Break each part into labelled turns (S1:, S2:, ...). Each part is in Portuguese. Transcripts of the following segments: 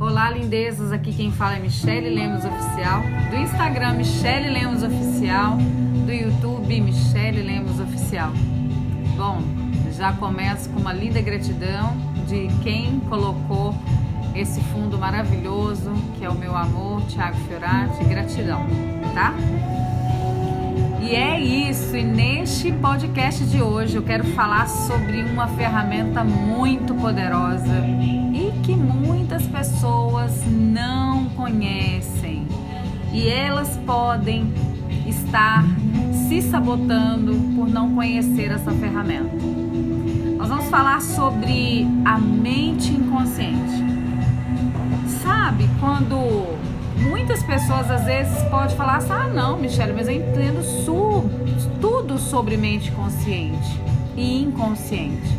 S1: Olá, lindezas. Aqui quem fala é Michele Lemos Oficial. Do Instagram, Michele Lemos Oficial. Do YouTube, Michele Lemos Oficial. Bom, já começo com uma linda gratidão de quem colocou esse fundo maravilhoso que é o meu amor, Thiago Fiorati. Gratidão, tá? E é isso, e neste podcast de hoje eu quero falar sobre uma ferramenta muito poderosa que muitas pessoas não conhecem. E elas podem estar se sabotando por não conhecer essa ferramenta. Nós vamos falar sobre a mente inconsciente. Sabe quando muitas pessoas às vezes podem falar assim: ah, não, Michelle, mas eu entendo tudo sobre mente consciente e inconsciente.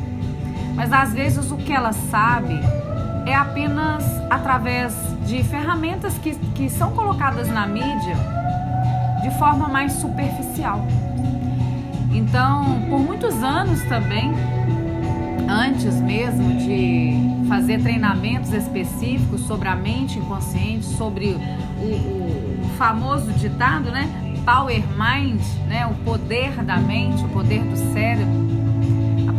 S1: Mas às vezes o que ela sabe é apenas através de ferramentas que, que são colocadas na mídia de forma mais superficial. Então, por muitos anos também, antes mesmo de fazer treinamentos específicos sobre a mente inconsciente, sobre o, o, famoso ditado, né? Power Mind, né? O poder da mente, o poder do cérebro.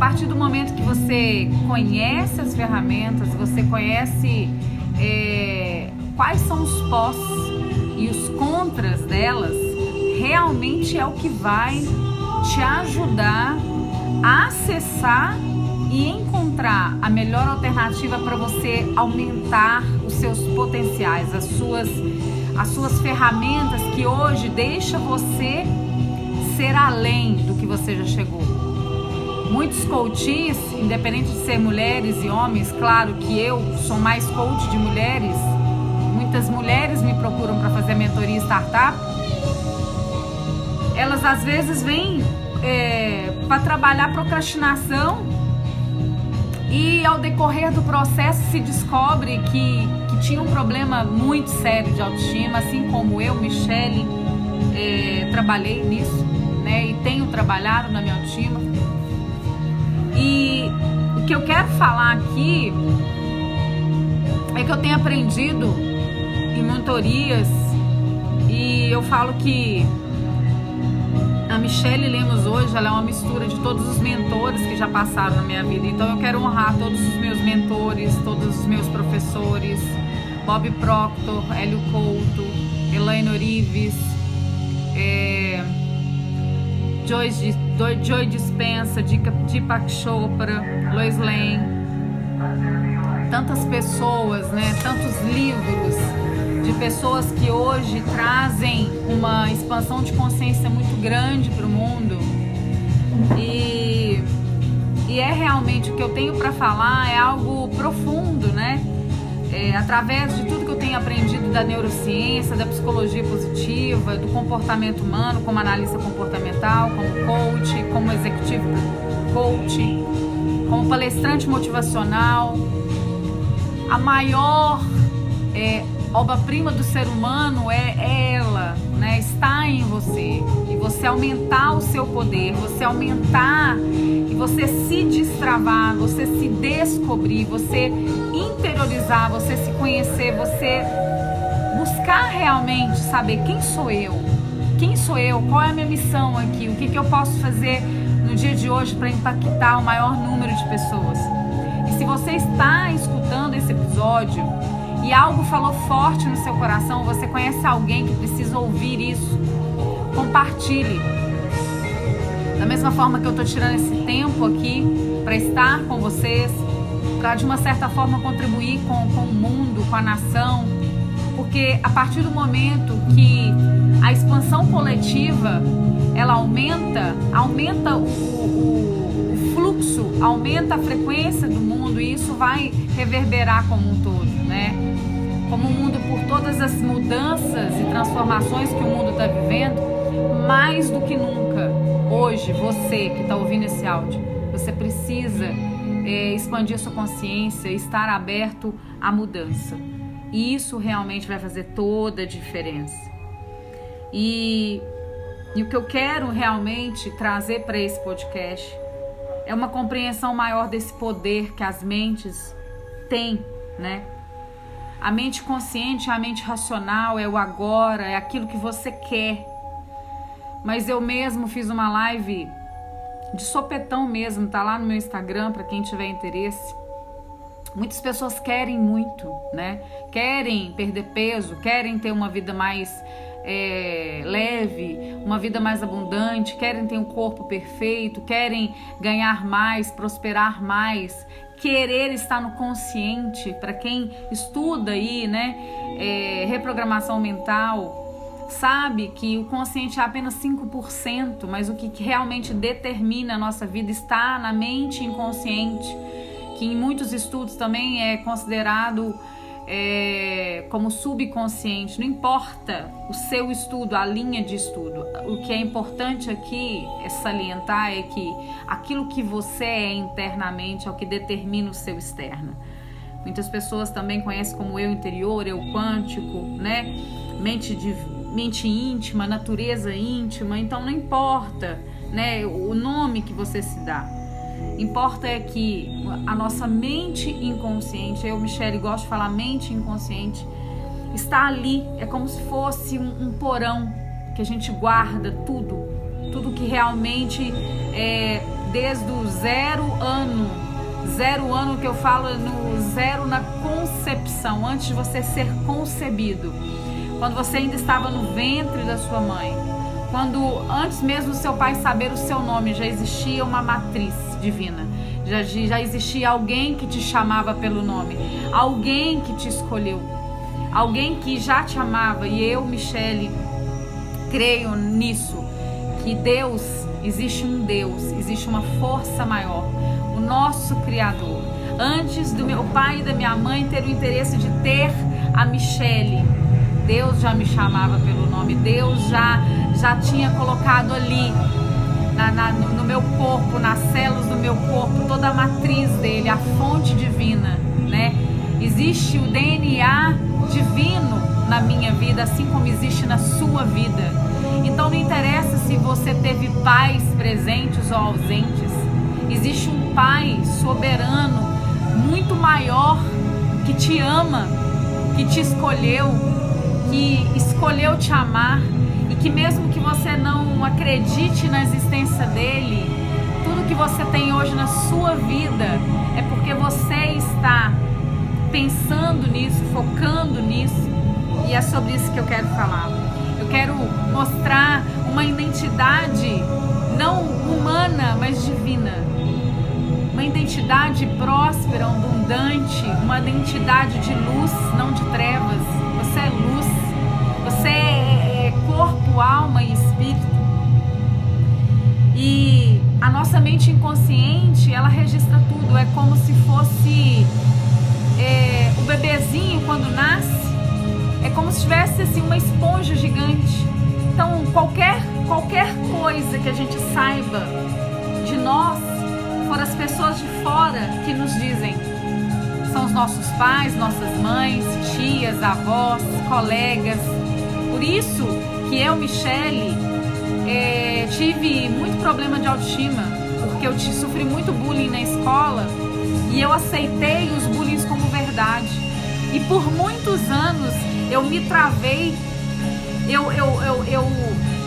S1: Partir do momento que você conhece as ferramentas, você conhece é, quais são os pós e os contras delas, realmente é o que vai te ajudar a acessar e encontrar a melhor alternativa para você aumentar os seus potenciais, as suas, as suas ferramentas que hoje deixa você ser além do que você já chegou. Muitos coaches, independente de ser mulheres e homens, claro que eu sou mais coach de mulheres. Muitas mulheres me procuram para fazer mentoria startup. Elas às vezes vêm é, para trabalhar procrastinação e ao decorrer do processo se descobre que, que tinha um problema muito sério de autoestima, assim como eu, Michele, é, trabalhei nisso, né? E tenho trabalhado na minha autoestima. E o que eu quero falar aqui é que eu tenho aprendido em mentorias e eu falo que a Michelle Lemos hoje, ela é uma mistura de todos os mentores que já passaram na minha vida. Então eu quero honrar todos os meus mentores, todos os meus professores, Bob Proctor, Hélio Couto, Elaine Orives, é, Joy, Joy Dispensa, Deepak Chopra, Lois Lane. Tantas pessoas, né? Tantos livros de pessoas que hoje trazem uma expansão de consciência muito grande para o mundo. E, e é realmente o que eu tenho para falar é algo profundo, né? É, através de tudo que tenho aprendido da neurociência, da psicologia positiva, do comportamento humano, como analista comportamental, como coach, como executivo coach, como palestrante motivacional, a maior é, obra-prima do ser humano é ela, né? Está em você. E você aumentar o seu poder, você aumentar e você se destravar, você se descobrir, você interiorizar, você se conhecer, você buscar realmente saber quem sou eu. Quem sou eu? Qual é a minha missão aqui? O que, que eu posso fazer no dia de hoje para impactar o maior número de pessoas? E se você está escutando esse episódio, e algo falou forte no seu coração, você conhece alguém que precisa ouvir isso, compartilhe. Da mesma forma que eu estou tirando esse tempo aqui para estar com vocês, para de uma certa forma contribuir com, com o mundo, com a nação, porque a partir do momento que a expansão coletiva ela aumenta, aumenta o, o, o fluxo, aumenta a frequência do mundo e isso vai reverberar como um todo, né? como o mundo, por todas as mudanças e transformações que o mundo está vivendo, mais do que nunca, hoje, você que está ouvindo esse áudio, você precisa é, expandir sua consciência, estar aberto à mudança. E isso realmente vai fazer toda a diferença. E, e o que eu quero realmente trazer para esse podcast é uma compreensão maior desse poder que as mentes têm, né? A mente consciente a mente racional, é o agora, é aquilo que você quer. Mas eu mesmo fiz uma live de sopetão mesmo, tá lá no meu Instagram para quem tiver interesse. Muitas pessoas querem muito, né? Querem perder peso, querem ter uma vida mais é, leve, uma vida mais abundante, querem ter um corpo perfeito, querem ganhar mais, prosperar mais, querer estar no consciente. Para quem estuda aí, né? É, reprogramação mental, sabe que o consciente é apenas 5%, mas o que realmente determina a nossa vida está na mente inconsciente, que em muitos estudos também é considerado é, como subconsciente. Não importa o seu estudo, a linha de estudo. O que é importante aqui é salientar é que aquilo que você é internamente é o que determina o seu externo. Muitas pessoas também conhecem como eu interior, eu quântico, né? Mente de mente íntima, natureza íntima, então não importa, né, o nome que você se dá. Importa é que a nossa mente inconsciente, eu, Michelle, gosto de falar mente inconsciente, está ali, é como se fosse um, um porão que a gente guarda tudo, tudo que realmente é desde o zero ano, zero ano que eu falo no zero na concepção, antes de você ser concebido quando você ainda estava no ventre da sua mãe, quando antes mesmo seu pai saber o seu nome, já existia uma matriz divina, já, já existia alguém que te chamava pelo nome, alguém que te escolheu, alguém que já te amava. E eu, Michele, creio nisso, que Deus, existe um Deus, existe uma força maior, o nosso Criador. Antes do meu pai e da minha mãe ter o interesse de ter a Michele, Deus já me chamava pelo nome, Deus já, já tinha colocado ali na, na, no meu corpo, nas células do meu corpo, toda a matriz dele, a fonte divina, né? Existe o DNA divino na minha vida, assim como existe na sua vida. Então não interessa se você teve pais presentes ou ausentes, existe um pai soberano, muito maior, que te ama, que te escolheu, que escolheu te amar e que mesmo que você não acredite na existência dele, tudo que você tem hoje na sua vida é porque você está pensando nisso, focando nisso, e é sobre isso que eu quero falar. Eu quero mostrar uma identidade não humana, mas divina. Uma identidade próspera, abundante, uma identidade de luz, não de trevas. Você é luz. Corpo, alma e espírito. E a nossa mente inconsciente, ela registra tudo. É como se fosse é, o bebezinho quando nasce. É como se tivesse assim, uma esponja gigante. Então, qualquer, qualquer coisa que a gente saiba de nós, foram as pessoas de fora que nos dizem. São os nossos pais, nossas mães, tias, avós, colegas, por isso que eu, Michele, é, tive muito problema de autoestima, porque eu sofri muito bullying na escola e eu aceitei os bullying como verdade. E por muitos anos eu me travei, eu, eu, eu, eu,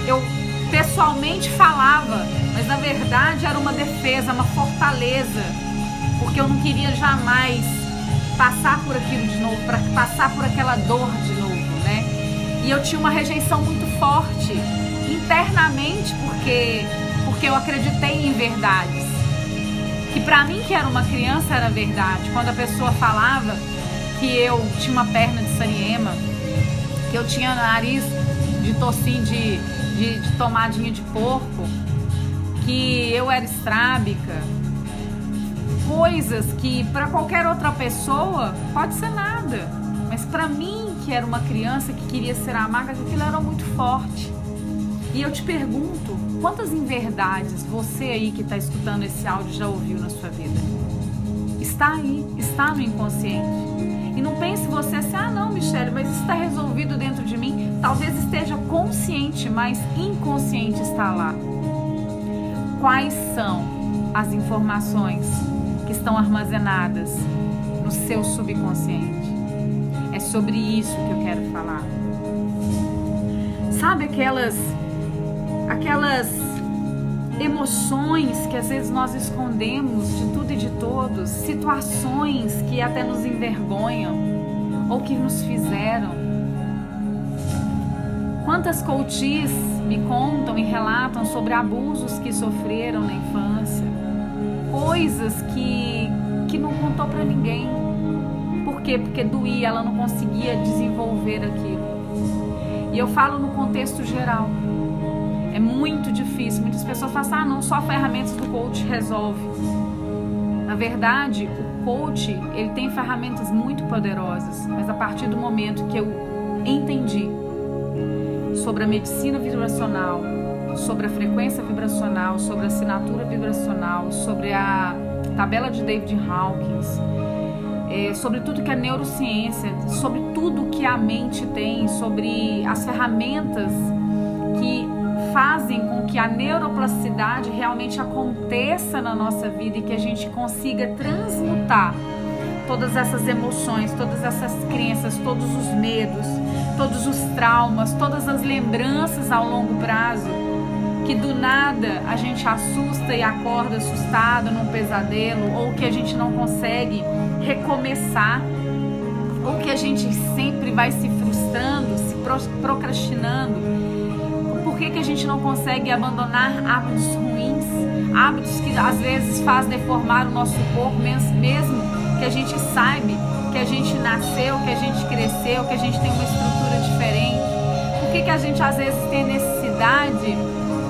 S1: eu pessoalmente falava, mas na verdade era uma defesa, uma fortaleza, porque eu não queria jamais passar por aquilo de novo, para passar por aquela dor de novo. E eu tinha uma rejeição muito forte internamente porque porque eu acreditei em verdades. Que para mim que era uma criança era verdade. Quando a pessoa falava que eu tinha uma perna de sariema, que eu tinha nariz de tocinho de, de, de tomadinha de porco, que eu era estrábica, coisas que para qualquer outra pessoa pode ser nada, mas para mim que era uma criança que queria ser amada, aquilo era muito forte. E eu te pergunto, quantas inverdades você aí que está escutando esse áudio já ouviu na sua vida? Está aí, está no inconsciente. E não pense você assim, ah não, Michelle, mas isso está resolvido dentro de mim. Talvez esteja consciente, mas inconsciente está lá. Quais são as informações que estão armazenadas no seu subconsciente? Sobre isso que eu quero falar. Sabe aquelas aquelas emoções que às vezes nós escondemos de tudo e de todos, situações que até nos envergonham ou que nos fizeram. Quantas coaches me contam e relatam sobre abusos que sofreram na infância, coisas que, que não contou para ninguém. Quê? Porque doía, ela não conseguia desenvolver aquilo. E eu falo no contexto geral. É muito difícil. Muitas pessoas falam assim, ah, não, só ferramentas do coach resolve. Na verdade, o coach, ele tem ferramentas muito poderosas, mas a partir do momento que eu entendi sobre a medicina vibracional, sobre a frequência vibracional, sobre a assinatura vibracional, sobre a tabela de David Hawkins, é, sobre tudo que é neurociência, sobre tudo que a mente tem, sobre as ferramentas que fazem com que a neuroplasticidade realmente aconteça na nossa vida e que a gente consiga transmutar todas essas emoções, todas essas crenças, todos os medos, todos os traumas, todas as lembranças ao longo prazo, que do nada a gente assusta e acorda assustado num pesadelo, ou que a gente não consegue recomeçar, ou que a gente sempre vai se frustrando, se procrastinando. Por que, que a gente não consegue abandonar hábitos ruins, hábitos que às vezes faz deformar o nosso corpo, mesmo que a gente saiba que a gente nasceu, que a gente cresceu, que a gente tem uma estrutura diferente? Por que, que a gente às vezes tem necessidade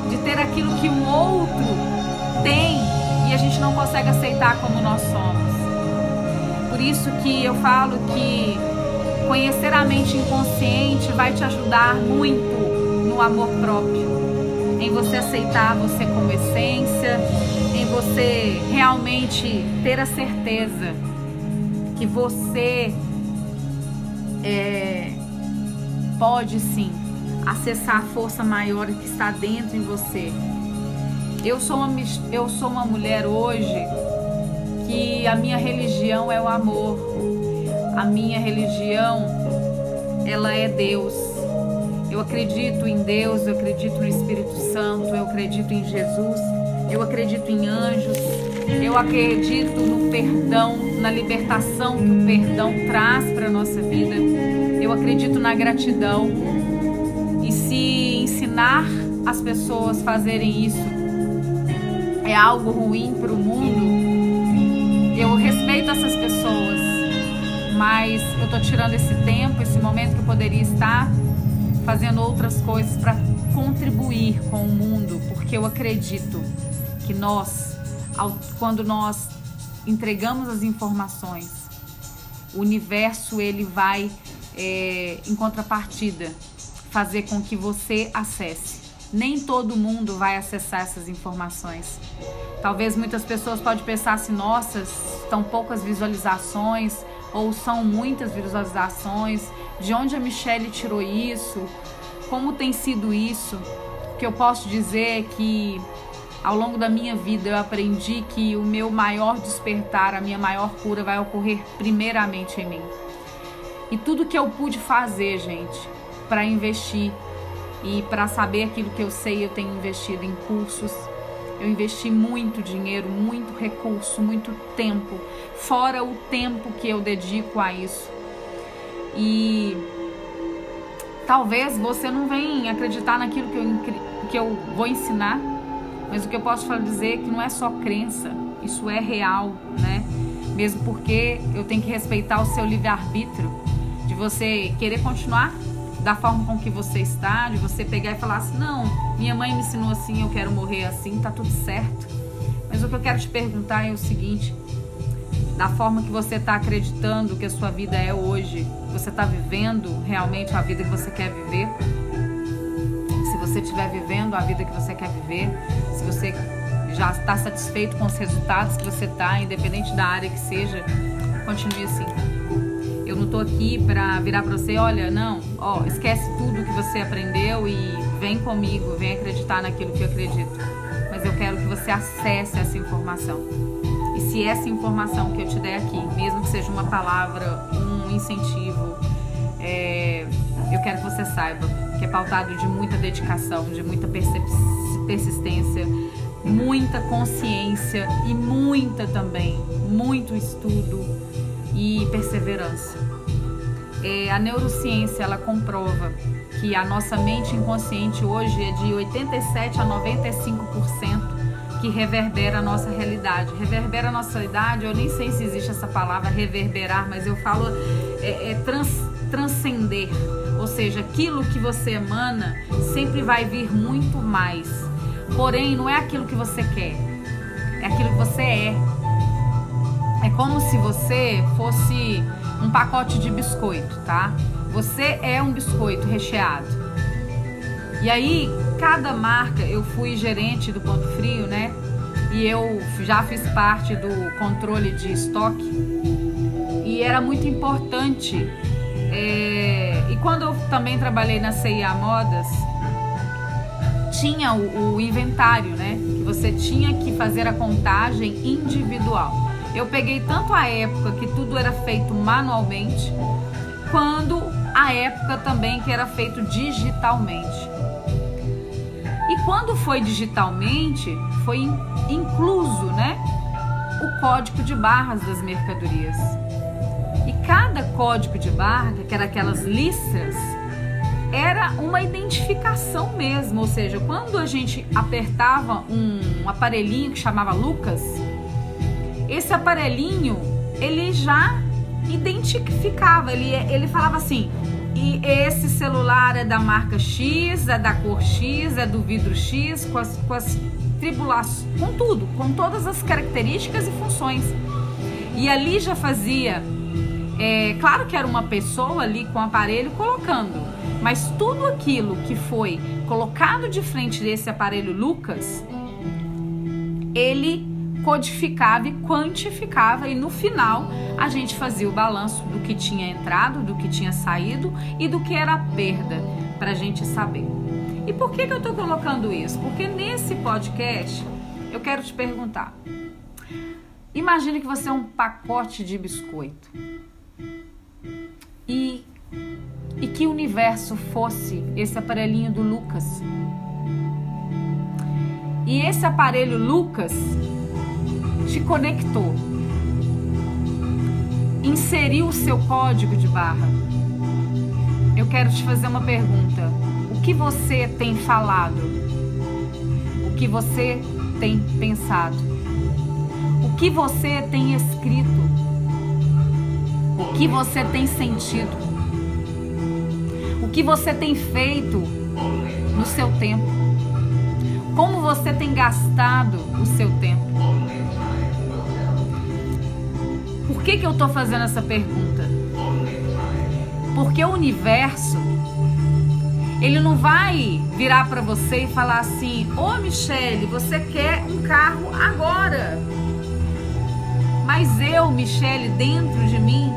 S1: de ter aquilo que um outro tem e a gente não consegue aceitar como nós somos? Por isso que eu falo que conhecer a mente inconsciente vai te ajudar muito no amor próprio, em você aceitar você como essência, em você realmente ter a certeza que você é, pode sim acessar a força maior que está dentro em você. Eu sou uma, eu sou uma mulher hoje que a minha religião é o amor. A minha religião, ela é Deus. Eu acredito em Deus, eu acredito no Espírito Santo, eu acredito em Jesus, eu acredito em anjos, eu acredito no perdão, na libertação que o perdão traz para a nossa vida. Eu acredito na gratidão. E se ensinar as pessoas a fazerem isso é algo ruim para o mundo, respeito essas pessoas, mas eu estou tirando esse tempo, esse momento que eu poderia estar fazendo outras coisas para contribuir com o mundo, porque eu acredito que nós quando nós entregamos as informações, o universo ele vai é, em contrapartida fazer com que você acesse. Nem todo mundo vai acessar essas informações. Talvez muitas pessoas podem pensar assim, nossa, estão poucas visualizações ou são muitas visualizações. De onde a Michelle tirou isso? Como tem sido isso? O que eu posso dizer é que ao longo da minha vida eu aprendi que o meu maior despertar, a minha maior cura vai ocorrer primeiramente em mim. E tudo que eu pude fazer, gente, para investir e para saber aquilo que eu sei, eu tenho investido em cursos. Eu investi muito dinheiro, muito recurso, muito tempo, fora o tempo que eu dedico a isso. E talvez você não venha acreditar naquilo que eu, que eu vou ensinar, mas o que eu posso dizer é que não é só crença, isso é real, né? Mesmo porque eu tenho que respeitar o seu livre-arbítrio, de você querer continuar da forma com que você está, de você pegar e falar assim: não, minha mãe me ensinou assim, eu quero morrer assim, tá tudo certo. Mas o que eu quero te perguntar é o seguinte: da forma que você está acreditando que a sua vida é hoje, você está vivendo realmente a vida que você quer viver? você estiver vivendo a vida que você quer viver, se você já está satisfeito com os resultados que você está, independente da área que seja, continue assim. Eu não estou aqui para virar para você, olha, não, ó, esquece tudo que você aprendeu e vem comigo, vem acreditar naquilo que eu acredito. Mas eu quero que você acesse essa informação. E se essa informação que eu te der aqui, mesmo que seja uma palavra, um incentivo, é, eu quero que você saiba que é pautado de muita dedicação, de muita persistência, muita consciência e muita também, muito estudo e perseverança. É, a neurociência ela comprova que a nossa mente inconsciente hoje é de 87 a 95% que reverbera a nossa realidade. Reverbera a nossa idade, eu nem sei se existe essa palavra reverberar, mas eu falo é, é trans, transcender. Ou seja, aquilo que você emana sempre vai vir muito mais. Porém, não é aquilo que você quer, é aquilo que você é. É como se você fosse um pacote de biscoito, tá? Você é um biscoito recheado. E aí, cada marca, eu fui gerente do Ponto Frio, né? E eu já fiz parte do controle de estoque. E era muito importante. É... E quando eu também trabalhei na CIA Modas, tinha o, o inventário, né? Que você tinha que fazer a contagem individual. Eu peguei tanto a época que tudo era feito manualmente, quando a época também que era feito digitalmente. E quando foi digitalmente, foi incluso, né, o código de barras das mercadorias. E cada código de barra, que era aquelas listras, era uma identificação mesmo, ou seja, quando a gente apertava um aparelhinho que chamava Lucas, esse aparelhinho ele já identificava, ele, ele falava assim: e esse celular é da marca X, é da cor X, é do vidro X, com as, com as tribulações, com tudo, com todas as características e funções. E ali já fazia, é, claro que era uma pessoa ali com o aparelho colocando, mas tudo aquilo que foi colocado de frente desse aparelho Lucas, ele codificava e quantificava e no final a gente fazia o balanço do que tinha entrado, do que tinha saído e do que era perda para a gente saber. E por que, que eu estou colocando isso? Porque nesse podcast eu quero te perguntar. Imagine que você é um pacote de biscoito e, e que universo fosse esse aparelhinho do Lucas. E esse aparelho Lucas te conectou, inseriu o seu código de barra. Eu quero te fazer uma pergunta. O que você tem falado? O que você tem pensado? O que você tem escrito? O que você tem sentido? O que você tem feito no seu tempo? Como você tem gastado o seu tempo? Por que, que eu estou fazendo essa pergunta? Porque o universo, ele não vai virar para você e falar assim: Ô Michele, você quer um carro agora. Mas eu, Michele, dentro de mim,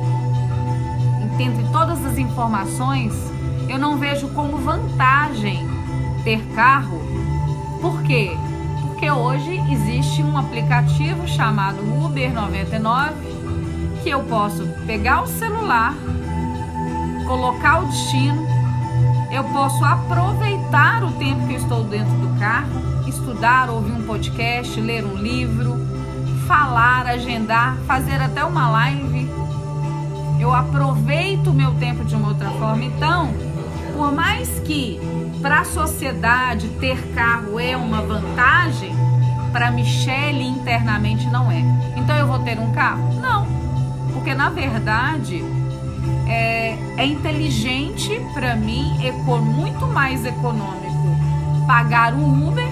S1: entre todas as informações, eu não vejo como vantagem ter carro. Por quê? Porque hoje existe um aplicativo chamado Uber 99 que eu posso pegar o celular, colocar o destino, eu posso aproveitar o tempo que eu estou dentro do carro, estudar, ouvir um podcast, ler um livro, falar, agendar, fazer até uma live. Eu aproveito o meu tempo de uma outra forma. Então, por mais que para a sociedade ter carro é uma vantagem, para Michelle internamente não é. Então eu vou ter um carro? Não. Porque na verdade é, é inteligente para mim, muito mais econômico pagar um Uber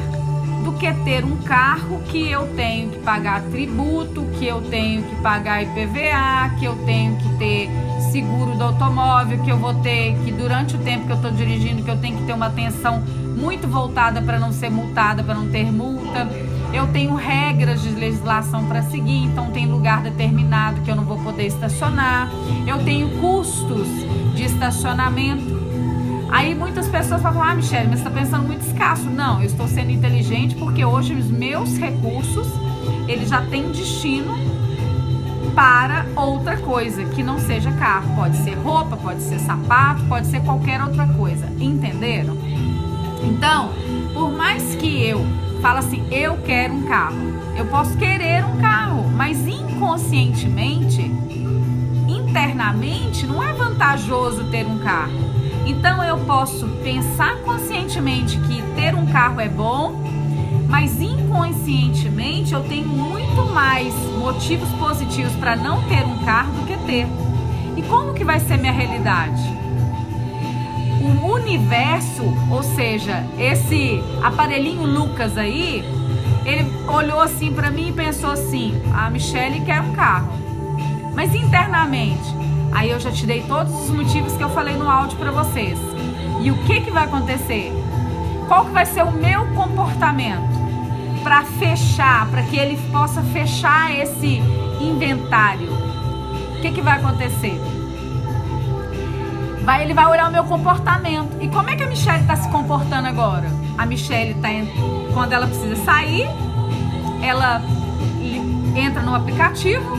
S1: do que ter um carro que eu tenho que pagar tributo, que eu tenho que pagar IPVA, que eu tenho que ter seguro do automóvel, que eu vou ter que durante o tempo que eu estou dirigindo, que eu tenho que ter uma atenção muito voltada para não ser multada, para não ter multa eu tenho regras de legislação para seguir, então tem lugar determinado que eu não vou poder estacionar, eu tenho custos de estacionamento. Aí muitas pessoas falam, ah, Michelle, mas você está pensando muito escasso. Não, eu estou sendo inteligente porque hoje os meus recursos, eles já têm destino para outra coisa que não seja carro. Pode ser roupa, pode ser sapato, pode ser qualquer outra coisa. Entenderam? Então, por mais que eu fale assim, eu quero um carro, eu posso querer um carro, mas inconscientemente, internamente, não é vantajoso ter um carro. Então eu posso pensar conscientemente que ter um carro é bom, mas inconscientemente eu tenho muito mais motivos positivos para não ter um carro do que ter. E como que vai ser minha realidade? O universo, ou seja, esse aparelhinho Lucas aí, ele olhou assim para mim e pensou assim: a Michelle quer um carro. Mas internamente, Aí eu já te dei todos os motivos que eu falei no áudio para vocês. E o que que vai acontecer? Qual que vai ser o meu comportamento para fechar, para que ele possa fechar esse inventário? O que que vai acontecer? Vai, ele vai olhar o meu comportamento. E como é que a Michelle está se comportando agora? A Michelle está quando ela precisa sair, ela entra no aplicativo,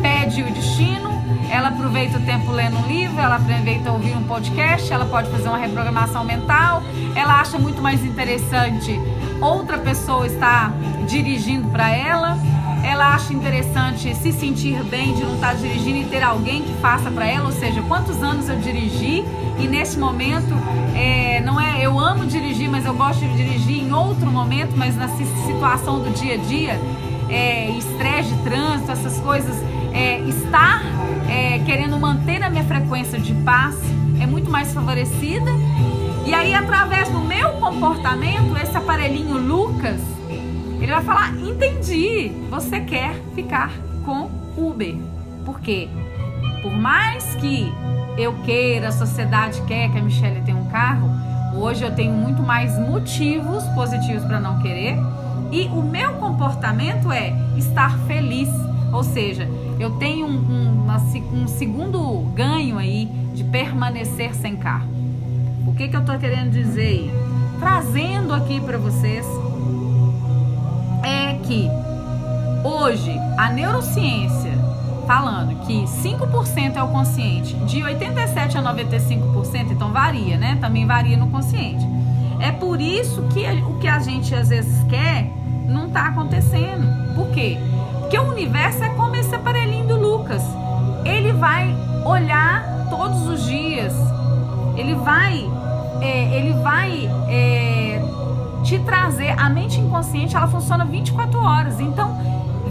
S1: pede o destino, ela aproveita o tempo lendo um livro, ela aproveita ouvir um podcast, ela pode fazer uma reprogramação mental, ela acha muito mais interessante outra pessoa estar dirigindo para ela, ela acha interessante se sentir bem de não estar dirigindo e ter alguém que faça para ela, ou seja, quantos anos eu dirigi e nesse momento é, não é eu amo dirigir, mas eu gosto de dirigir em outro momento, mas na situação do dia a dia, é, estresse de trânsito, essas coisas, é, estar é, querendo manter a minha frequência de paz é muito mais favorecida. E aí, através do meu comportamento, esse aparelhinho Lucas, ele vai falar: entendi, você quer ficar com Uber. Por quê? Por mais que eu queira, a sociedade quer que a Michelle tenha um carro, hoje eu tenho muito mais motivos positivos para não querer. E o meu comportamento é estar feliz, ou seja, eu tenho um, um, uma, um segundo ganho aí de permanecer sem carro. O que, que eu estou querendo dizer aí? Trazendo aqui para vocês que hoje a neurociência falando que 5% é o consciente, de 87 a 95%, então varia, né? Também varia no consciente. É por isso que o que a gente às vezes quer não está acontecendo. Por quê? Porque o universo é como esse aparelhinho do Lucas. Ele vai olhar todos os dias. Ele vai, é, ele vai é, te trazer. A mente inconsciente ela funciona 24 horas. Então,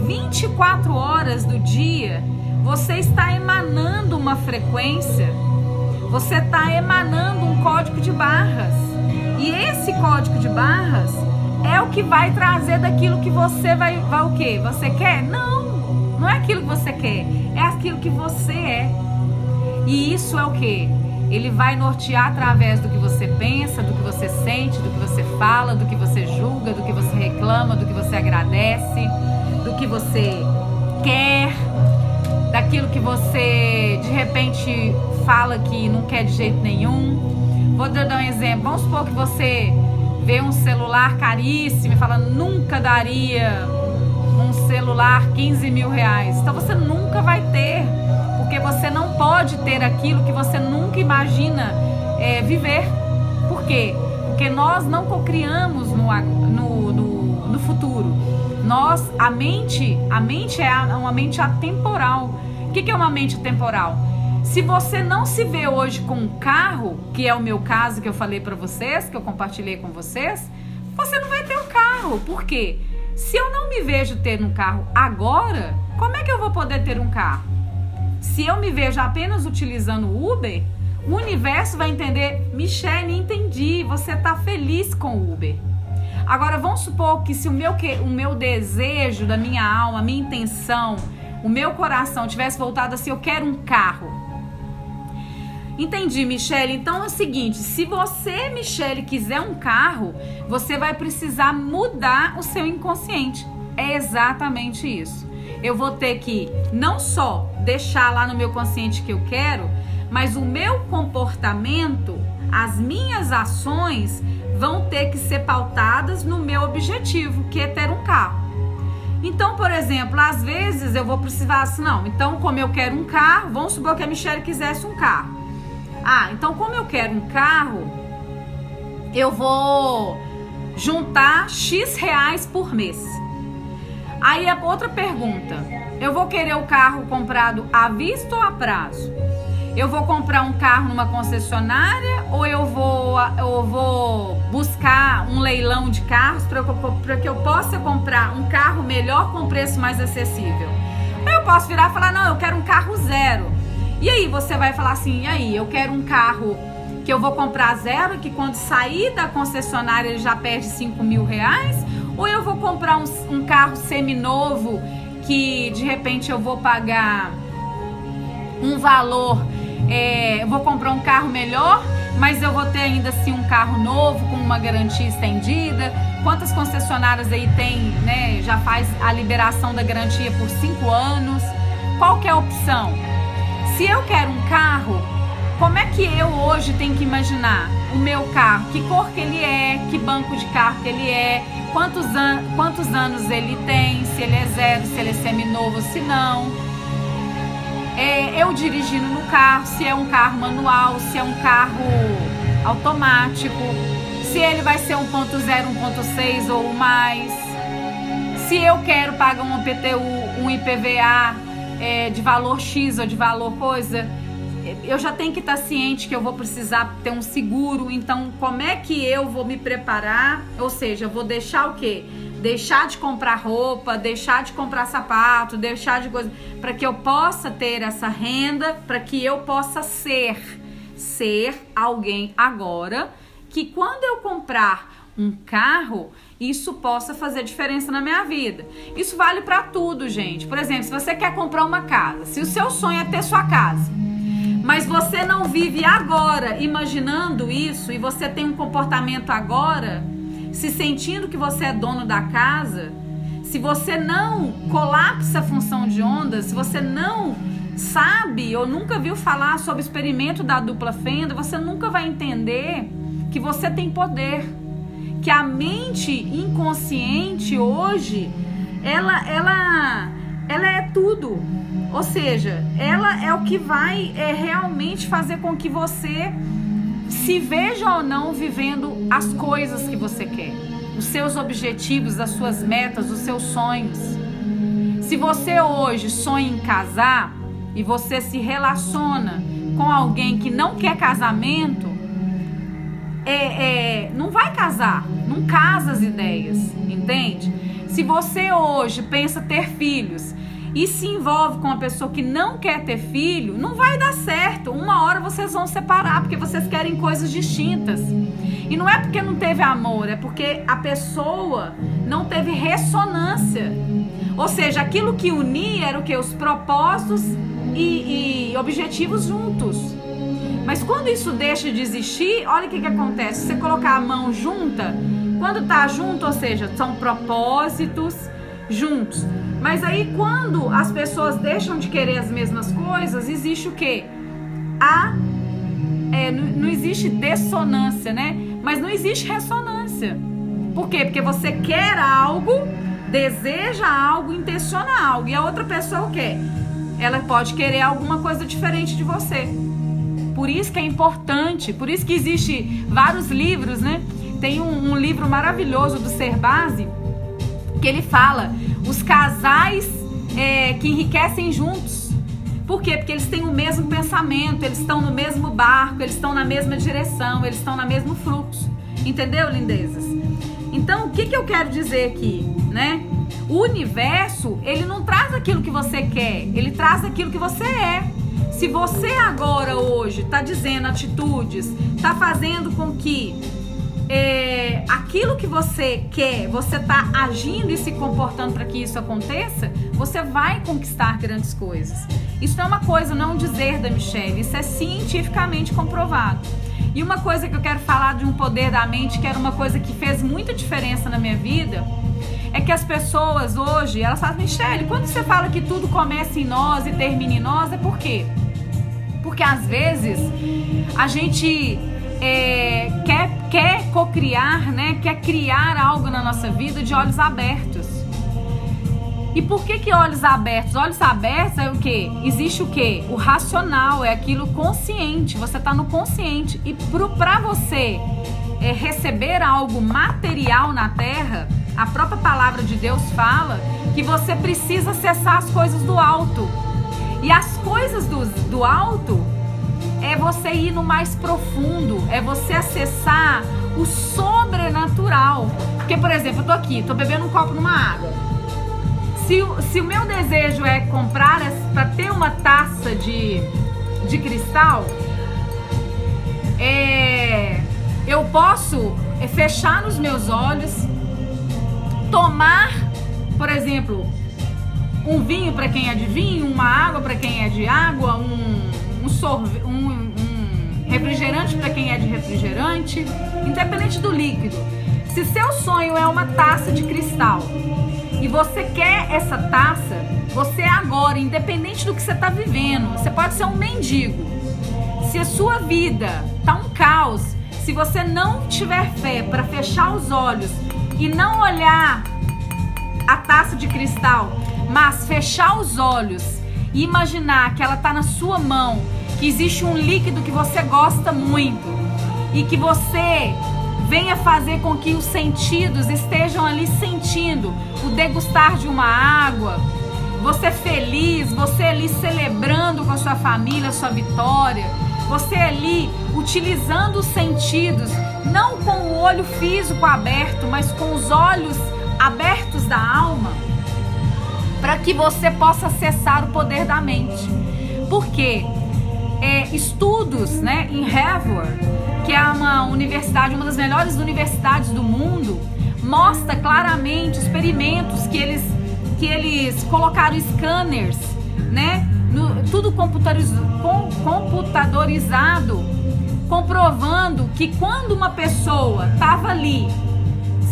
S1: 24 horas do dia você está emanando uma frequência. Você está emanando um código de barras. E esse código de barras é o que vai trazer daquilo que você vai, vai o quê? Você quer? Não, não é aquilo que você quer, é aquilo que você é. E isso é o que? Ele vai nortear através do que você pensa, do que você sente, do que você fala, do que você julga, do que você reclama, do que você agradece, do que você quer, daquilo que você de repente fala que não quer de jeito nenhum. Vou dar um exemplo. Vamos supor que você vê um celular caríssimo e fala nunca daria um celular 15 mil reais. Então você nunca vai ter, porque você não pode ter aquilo que você nunca imagina é, viver. Por quê? Porque nós não cocriamos no, no, no, no futuro. Nós, a mente, a mente é uma mente atemporal. O que é uma mente atemporal? Se você não se vê hoje com um carro, que é o meu caso que eu falei para vocês, que eu compartilhei com vocês, você não vai ter um carro. Por quê? Se eu não me vejo ter um carro agora, como é que eu vou poder ter um carro? Se eu me vejo apenas utilizando o Uber, o universo vai entender, Michelle, entendi, você está feliz com o Uber. Agora vamos supor que se o meu, o meu desejo da minha alma, a minha intenção, o meu coração tivesse voltado assim, eu quero um carro. Entendi, Michele. Então é o seguinte: se você, Michele, quiser um carro, você vai precisar mudar o seu inconsciente. É exatamente isso. Eu vou ter que não só deixar lá no meu consciente que eu quero, mas o meu comportamento, as minhas ações vão ter que ser pautadas no meu objetivo, que é ter um carro. Então, por exemplo, às vezes eu vou precisar assim, não, então como eu quero um carro, vamos supor que a Michelle quisesse um carro. Ah, então como eu quero um carro, eu vou juntar X reais por mês. Aí a outra pergunta, eu vou querer o carro comprado à vista ou a prazo? Eu vou comprar um carro numa concessionária ou eu vou, eu vou buscar um leilão de carros para que eu possa comprar um carro melhor com preço mais acessível? Eu posso virar e falar: não, eu quero um carro zero. E aí você vai falar assim: e aí, eu quero um carro que eu vou comprar zero, que quando sair da concessionária ele já perde 5 mil reais? Ou eu vou comprar um, um carro seminovo que de repente eu vou pagar um valor é, vou comprar um carro melhor, mas eu vou ter ainda assim um carro novo com uma garantia estendida. Quantas concessionárias aí tem, né? Já faz a liberação da garantia por cinco anos. Qual que é a opção? Se eu quero um carro, como é que eu hoje tenho que imaginar o meu carro? Que cor que ele é? Que banco de carro que ele é? Quantos, an quantos anos ele tem? Se ele é zero, se ele é seminovo, se não é, eu dirigindo no carro, se é um carro manual, se é um carro automático, se ele vai ser 1.0, 1.6 ou mais, se eu quero pagar um IPTU, um IPVA é, de valor X ou de valor coisa, eu já tenho que estar ciente que eu vou precisar ter um seguro, então como é que eu vou me preparar? Ou seja, eu vou deixar o quê? deixar de comprar roupa, deixar de comprar sapato, deixar de coisa, para que eu possa ter essa renda, para que eu possa ser ser alguém agora que quando eu comprar um carro, isso possa fazer diferença na minha vida. Isso vale para tudo, gente. Por exemplo, se você quer comprar uma casa, se o seu sonho é ter sua casa, mas você não vive agora imaginando isso e você tem um comportamento agora se sentindo que você é dono da casa, se você não colapsa a função de ondas, se você não sabe ou nunca viu falar sobre o experimento da dupla fenda, você nunca vai entender que você tem poder, que a mente inconsciente hoje, ela ela ela é tudo. Ou seja, ela é o que vai é, realmente fazer com que você se veja ou não vivendo as coisas que você quer, os seus objetivos, as suas metas, os seus sonhos. Se você hoje sonha em casar e você se relaciona com alguém que não quer casamento, é, é, não vai casar, não casa as ideias, entende? Se você hoje pensa ter filhos e se envolve com uma pessoa que não quer ter filho, não vai dar certo. Uma hora vocês vão separar porque vocês querem coisas distintas. E não é porque não teve amor, é porque a pessoa não teve ressonância. Ou seja, aquilo que unia era o que? Os propósitos e, e objetivos juntos. Mas quando isso deixa de existir, olha o que, que acontece. Você colocar a mão junta, quando tá junto, ou seja, são propósitos juntos. Mas aí quando as pessoas deixam de querer as mesmas coisas, existe o que? A é, não, existe dessonância, né? Mas não existe ressonância. Por quê? Porque você quer algo, deseja algo, intenciona algo. E a outra pessoa quer. Ela pode querer alguma coisa diferente de você. Por isso que é importante, por isso que existe vários livros, né? Tem um, um livro maravilhoso do Ser Base que ele fala os casais é, que enriquecem juntos. Por quê? Porque eles têm o mesmo pensamento, eles estão no mesmo barco, eles estão na mesma direção, eles estão no mesmo fluxo. Entendeu, lindezas? Então, o que, que eu quero dizer aqui, né? O universo, ele não traz aquilo que você quer, ele traz aquilo que você é. Se você agora, hoje, está dizendo atitudes, está fazendo com que é, aquilo que você quer, você está agindo e se comportando para que isso aconteça, você vai conquistar grandes coisas. Isso não é uma coisa, não é dizer da Michelle, isso é cientificamente comprovado. E uma coisa que eu quero falar de um poder da mente, que era uma coisa que fez muita diferença na minha vida, é que as pessoas hoje, elas falam, Michelle, quando você fala que tudo começa em nós e termina em nós, é por quê? Porque às vezes a gente é, quer, quer cocriar, né? quer criar algo na nossa vida de olhos abertos. E por que que olhos abertos? Olhos abertos é o que? Existe o que? O racional, é aquilo consciente. Você está no consciente. E para você é, receber algo material na terra, a própria palavra de Deus fala que você precisa acessar as coisas do alto. E as coisas do, do alto é você ir no mais profundo, é você acessar o sobrenatural. Porque, por exemplo, eu tô aqui, tô bebendo um copo numa água. Se, se o meu desejo é comprar para ter uma taça de, de cristal, é, eu posso fechar os meus olhos, tomar, por exemplo, um vinho para quem é de vinho, uma água para quem é de água, um, um, sorve, um, um refrigerante para quem é de refrigerante, independente do líquido. Se seu sonho é uma taça de cristal e você quer essa taça, você agora, independente do que você está vivendo, você pode ser um mendigo. Se a sua vida tá um caos, se você não tiver fé para fechar os olhos e não olhar a taça de cristal, mas fechar os olhos e imaginar que ela está na sua mão, que existe um líquido que você gosta muito e que você venha fazer com que os sentidos estejam ali sentindo o degustar de uma água, você feliz, você ali celebrando com a sua família a sua vitória, você ali utilizando os sentidos, não com o olho físico aberto, mas com os olhos abertos da alma para que você possa acessar o poder da mente. Porque é, estudos né, em Harvard, que é uma universidade, uma das melhores universidades do mundo, mostra claramente experimentos que eles, que eles colocaram scanners, né, no, tudo com, computadorizado, comprovando que quando uma pessoa estava ali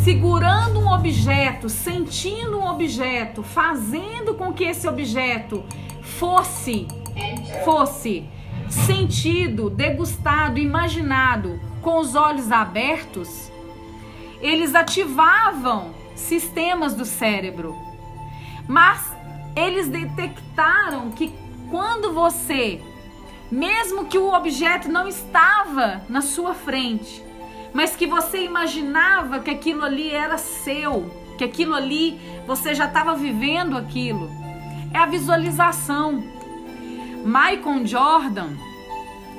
S1: segurando um objeto, sentindo um objeto, fazendo com que esse objeto fosse fosse sentido, degustado, imaginado com os olhos abertos, eles ativavam sistemas do cérebro. Mas eles detectaram que quando você, mesmo que o objeto não estava na sua frente, mas que você imaginava que aquilo ali era seu, que aquilo ali você já estava vivendo aquilo. É a visualização. Michael Jordan,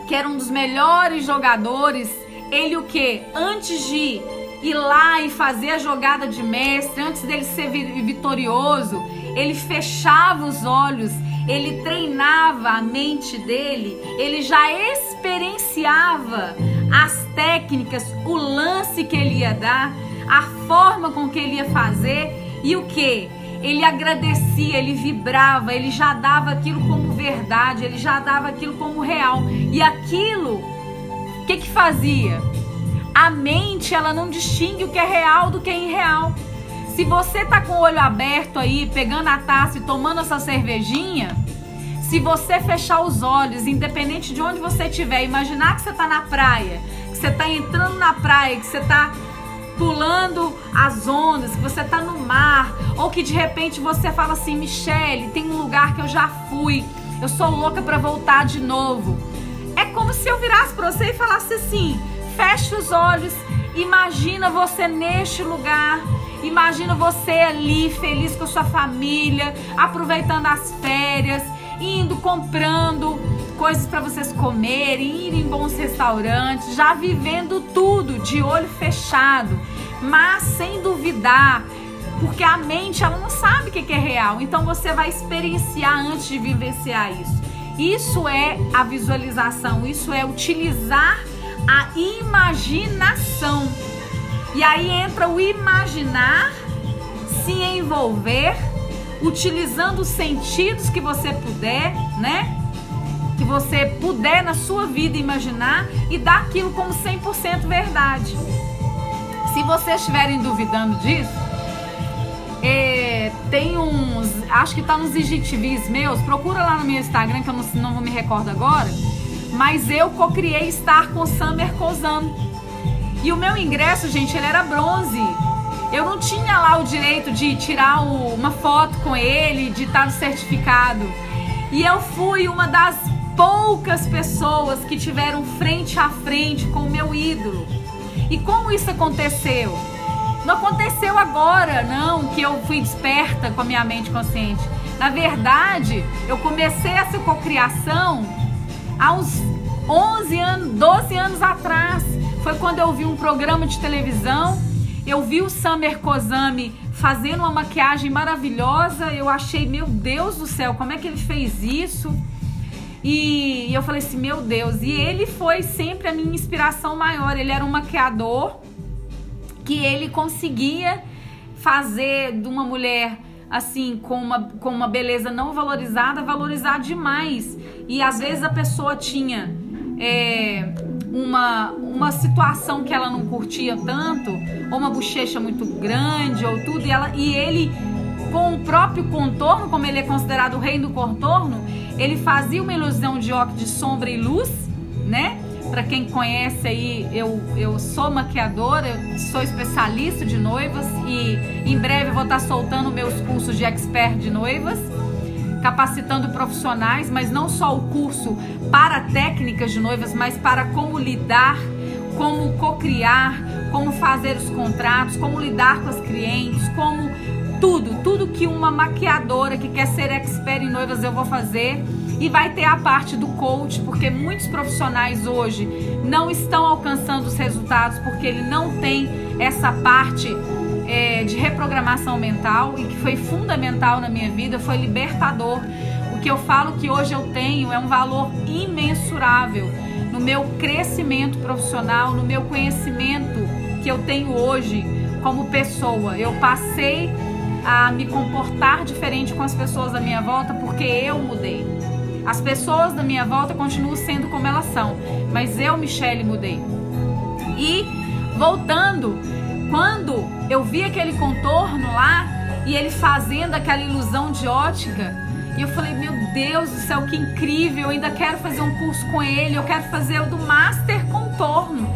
S1: que era um dos melhores jogadores, ele o que? Antes de ir lá e fazer a jogada de mestre, antes dele ser vitorioso, ele fechava os olhos, ele treinava a mente dele, ele já experienciava as técnicas, o lance que ele ia dar, a forma com que ele ia fazer e o que? Ele agradecia, ele vibrava, ele já dava aquilo como verdade, ele já dava aquilo como real. E aquilo, o que que fazia? A mente, ela não distingue o que é real do que é irreal. Se você tá com o olho aberto aí, pegando a taça e tomando essa cervejinha, se você fechar os olhos, independente de onde você estiver, imaginar que você está na praia, que você está entrando na praia, que você está pulando as ondas, que você está no mar, ou que de repente você fala assim, Michele, tem um lugar que eu já fui, eu sou louca para voltar de novo. É como se eu virasse para você e falasse assim: feche os olhos, imagina você neste lugar. Imagina você ali, feliz com a sua família, aproveitando as férias, indo comprando coisas para vocês comerem, ir em bons restaurantes, já vivendo tudo de olho fechado, mas sem duvidar, porque a mente ela não sabe o que é real, então você vai experienciar antes de vivenciar isso. Isso é a visualização, isso é utilizar a imaginação. E aí entra o imaginar, se envolver utilizando os sentidos que você puder, né? Que você puder na sua vida imaginar e dar aquilo como 100% verdade. Se vocês estiverem duvidando disso, é, tem uns, acho que tá nos IGTVs meus, procura lá no meu Instagram que eu não, não me recordo agora, mas eu co-criei estar com Summer Kozan. E o meu ingresso, gente, ele era bronze. Eu não tinha lá o direito de tirar o, uma foto com ele, de estar no certificado. E eu fui uma das poucas pessoas que tiveram frente a frente com o meu ídolo. E como isso aconteceu? Não aconteceu agora, não, que eu fui desperta com a minha mente consciente. Na verdade, eu comecei essa cocriação há uns 11 anos, 12 anos atrás. Foi quando eu vi um programa de televisão, eu vi o Samer Kozami fazendo uma maquiagem maravilhosa. Eu achei, meu Deus do céu, como é que ele fez isso? E eu falei assim, meu Deus. E ele foi sempre a minha inspiração maior. Ele era um maquiador que ele conseguia fazer de uma mulher assim com uma, com uma beleza não valorizada valorizar demais e às vezes a pessoa tinha é, uma, uma situação que ela não curtia tanto ou uma bochecha muito grande ou tudo e, ela, e ele com o próprio contorno como ele é considerado o rei do contorno ele fazia uma ilusão de óculos de sombra e luz né? Para quem conhece aí, eu, eu sou maquiadora, eu sou especialista de noivas e em breve vou estar soltando meus cursos de expert de noivas, capacitando profissionais, mas não só o curso para técnicas de noivas, mas para como lidar, como cocriar, como fazer os contratos, como lidar com as clientes, como tudo, tudo que uma maquiadora que quer ser expert em noivas eu vou fazer e vai ter a parte do coach, porque muitos profissionais hoje não estão alcançando os resultados porque ele não tem essa parte é, de reprogramação mental e que foi fundamental na minha vida, foi libertador. O que eu falo que hoje eu tenho é um valor imensurável no meu crescimento profissional, no meu conhecimento que eu tenho hoje como pessoa. Eu passei a me comportar diferente com as pessoas à minha volta porque eu mudei. As pessoas da minha volta continuam sendo como elas são, mas eu, Michelle, mudei. E voltando, quando eu vi aquele contorno lá e ele fazendo aquela ilusão de ótica, e eu falei, meu Deus do céu, que incrível, eu ainda quero fazer um curso com ele, eu quero fazer o do Master Contorno.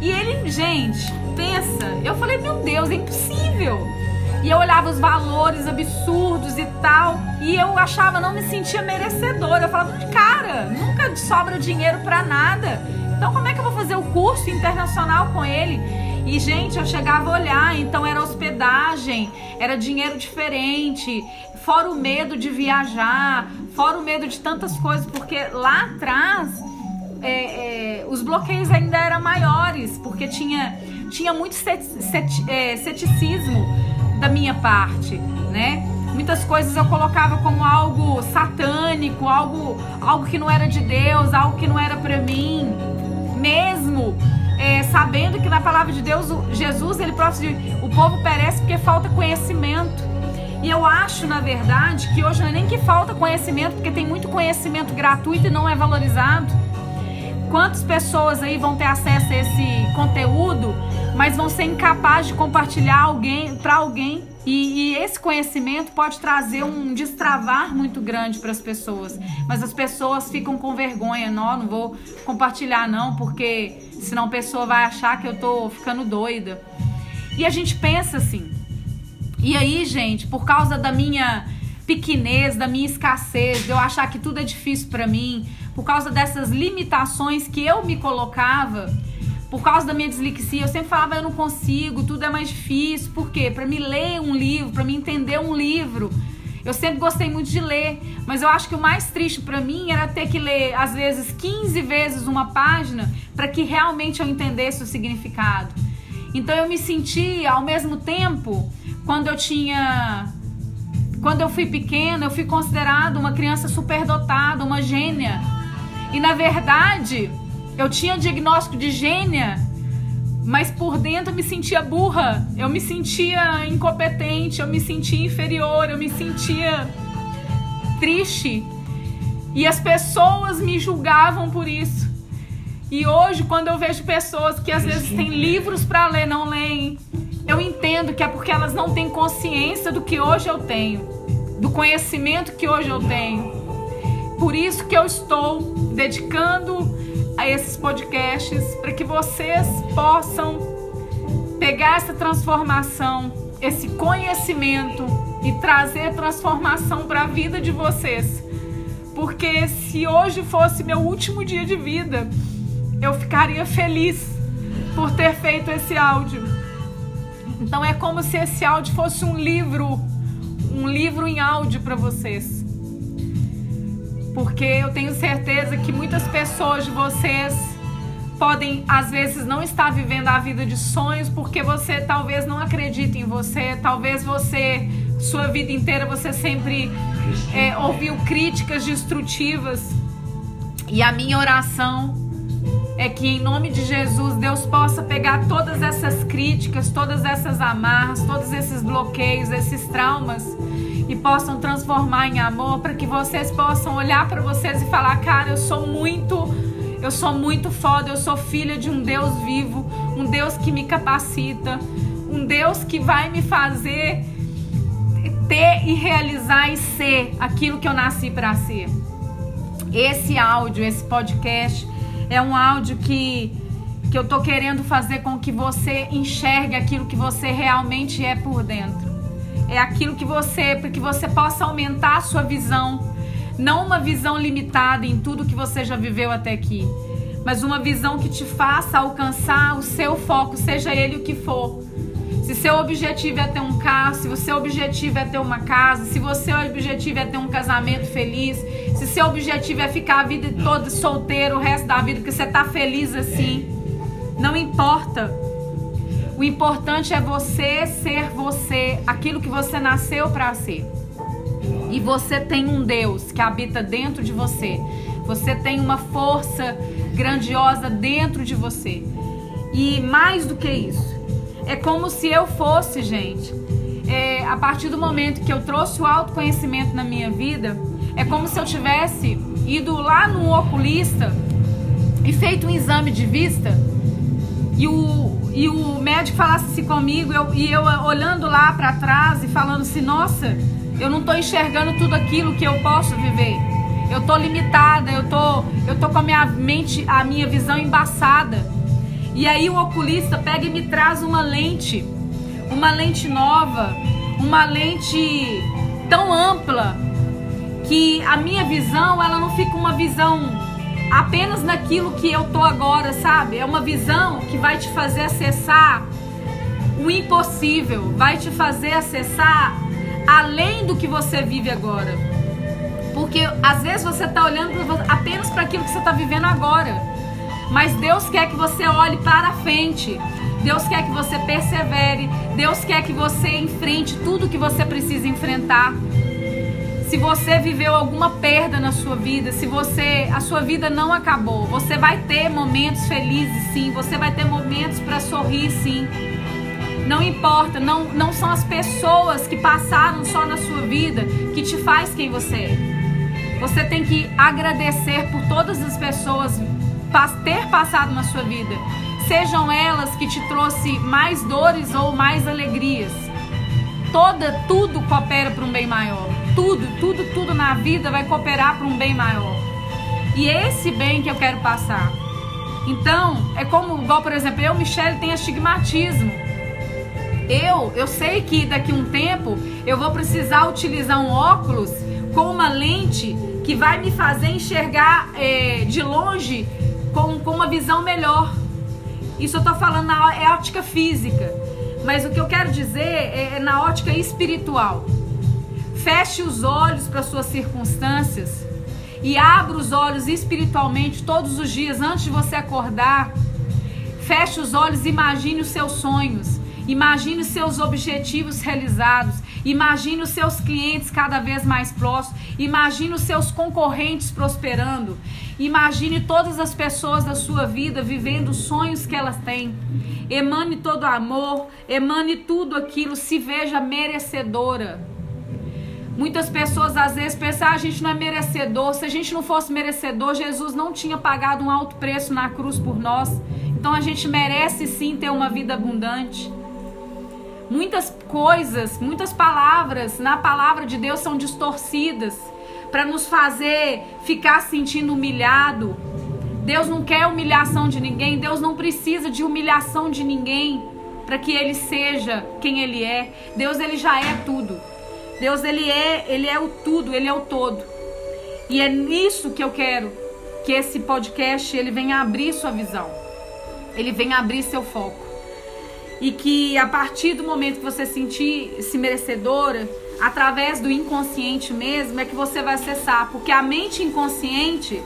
S1: E ele, gente, pensa, eu falei, meu Deus, é impossível. E eu olhava os valores absurdos e tal. E eu achava, não me sentia merecedora. Eu falava, cara, nunca sobra dinheiro para nada. Então como é que eu vou fazer o curso internacional com ele? E, gente, eu chegava a olhar, então era hospedagem, era dinheiro diferente, fora o medo de viajar, fora o medo de tantas coisas, porque lá atrás é, é, os bloqueios ainda eram maiores, porque tinha, tinha muito é, ceticismo da minha parte, né? Muitas coisas eu colocava como algo satânico, algo, algo que não era de Deus, algo que não era para mim, mesmo é, sabendo que na palavra de Deus Jesus ele próprio o povo perece porque falta conhecimento. E eu acho, na verdade, que hoje não é nem que falta conhecimento, porque tem muito conhecimento gratuito e não é valorizado. Quantas pessoas aí vão ter acesso a esse conteúdo mas vão ser incapazes de compartilhar alguém para alguém. E, e, esse conhecimento pode trazer um destravar muito grande para as pessoas. Mas as pessoas ficam com vergonha, não, não vou compartilhar não, porque senão a pessoa vai achar que eu tô ficando doida. E a gente pensa assim. E aí, gente, por causa da minha pequenez, da minha escassez, de eu achar que tudo é difícil para mim, por causa dessas limitações que eu me colocava, por causa da minha dislexia, eu sempre falava eu não consigo, tudo é mais difícil. Por quê? Para me ler um livro, para me entender um livro. Eu sempre gostei muito de ler, mas eu acho que o mais triste para mim era ter que ler às vezes 15 vezes uma página para que realmente eu entendesse o significado. Então eu me sentia ao mesmo tempo, quando eu tinha quando eu fui pequena, eu fui considerada uma criança superdotada, uma gênia. E na verdade, eu tinha diagnóstico de gênia, mas por dentro eu me sentia burra, eu me sentia incompetente, eu me sentia inferior, eu me sentia triste. E as pessoas me julgavam por isso. E hoje, quando eu vejo pessoas que às vezes têm livros para ler, não leem, eu entendo que é porque elas não têm consciência do que hoje eu tenho, do conhecimento que hoje eu tenho. Por isso que eu estou dedicando a esses podcasts para que vocês possam
S2: pegar essa transformação, esse conhecimento e trazer transformação para a vida de vocês. Porque se hoje fosse meu último dia de vida, eu ficaria feliz por ter feito esse áudio. Então é como se esse áudio fosse um livro, um livro em áudio para vocês. Porque eu tenho certeza que muitas pessoas de vocês podem às vezes não estar vivendo a vida de sonhos porque você talvez não acredite em você, talvez você sua vida inteira você sempre é, ouviu críticas destrutivas. E a minha oração é que em nome de Jesus Deus possa pegar todas essas críticas, todas essas amarras, todos esses bloqueios, esses traumas e possam transformar em amor para que vocês possam olhar para vocês e falar: "Cara, eu sou muito eu sou muito foda, eu sou filha de um Deus vivo, um Deus que me capacita, um Deus que vai me fazer ter e realizar e ser aquilo que eu nasci para ser. Esse áudio, esse podcast é um áudio que que eu tô querendo fazer com que você enxergue aquilo que você realmente é por dentro. É aquilo que você, para que você possa aumentar a sua visão não uma visão limitada em tudo que você já viveu até aqui, mas uma visão que te faça alcançar o seu foco, seja ele o que for. Se seu objetivo é ter um carro, se o seu objetivo é ter uma casa, se o seu objetivo é ter um casamento feliz, se seu objetivo é ficar a vida toda solteiro o resto da vida, porque você tá feliz assim, não importa. O importante é você ser você, aquilo que você nasceu para ser. E você tem um Deus que habita dentro de você. Você tem uma força grandiosa dentro de você. E mais do que isso, é como se eu fosse, gente, é, a partir do momento que eu trouxe o autoconhecimento na minha vida, é como se eu tivesse ido lá no oculista e feito um exame de vista e o, e o médico falasse comigo eu, e eu olhando lá para trás e falando assim: nossa eu não estou enxergando tudo aquilo que eu posso viver. Eu estou limitada, eu tô, eu tô com a minha mente, a minha visão embaçada. E aí o oculista pega e me traz uma lente, uma lente nova, uma lente tão ampla que a minha visão, ela não fica uma visão apenas naquilo que eu tô agora, sabe? É uma visão que vai te fazer acessar o impossível, vai te fazer acessar além do que você vive agora. Porque às vezes você está olhando apenas para aquilo que você está vivendo agora. Mas Deus quer que você olhe para frente. Deus quer que você persevere. Deus quer que você enfrente tudo que você precisa enfrentar. Se você viveu alguma perda na sua vida, se você a sua vida não acabou, você vai ter momentos felizes sim, você vai ter momentos para sorrir sim. Não importa, não, não são as pessoas que passaram só na sua vida que te faz quem você é. Você tem que agradecer por todas as pessoas ter passado na sua vida. Sejam elas que te trouxe mais dores ou mais alegrias. Toda, tudo coopera para um bem maior. Tudo, tudo, tudo na vida vai cooperar para um bem maior. E esse bem que eu quero passar. Então, é como, igual, por exemplo, eu, Michelle, tenho astigmatismo. Eu, eu sei que daqui a um tempo eu vou precisar utilizar um óculos com uma lente que vai me fazer enxergar é, de longe com, com uma visão melhor. Isso eu estou falando na é ótica física. Mas o que eu quero dizer é, é na ótica espiritual. Feche os olhos para suas circunstâncias e abra os olhos espiritualmente todos os dias antes de você acordar. Feche os olhos imagine os seus sonhos. Imagine os seus objetivos realizados. Imagine os seus clientes cada vez mais próximos. Imagine os seus concorrentes prosperando. Imagine todas as pessoas da sua vida vivendo os sonhos que elas têm. Emane todo amor, emane tudo aquilo, se veja merecedora. Muitas pessoas às vezes pensam, ah, a gente não é merecedor. Se a gente não fosse merecedor, Jesus não tinha pagado um alto preço na cruz por nós. Então a gente merece sim ter uma vida abundante. Muitas coisas, muitas palavras na palavra de Deus são distorcidas para nos fazer ficar sentindo humilhado. Deus não quer humilhação de ninguém, Deus não precisa de humilhação de ninguém. para que ele seja quem ele é. Deus ele já é tudo. Deus ele é, ele é o tudo, ele é o todo. E é nisso que eu quero que esse podcast ele venha abrir sua visão. Ele venha abrir seu foco. E que a partir do momento que você sentir se merecedora, através do inconsciente mesmo, é que você vai acessar, porque a mente inconsciente,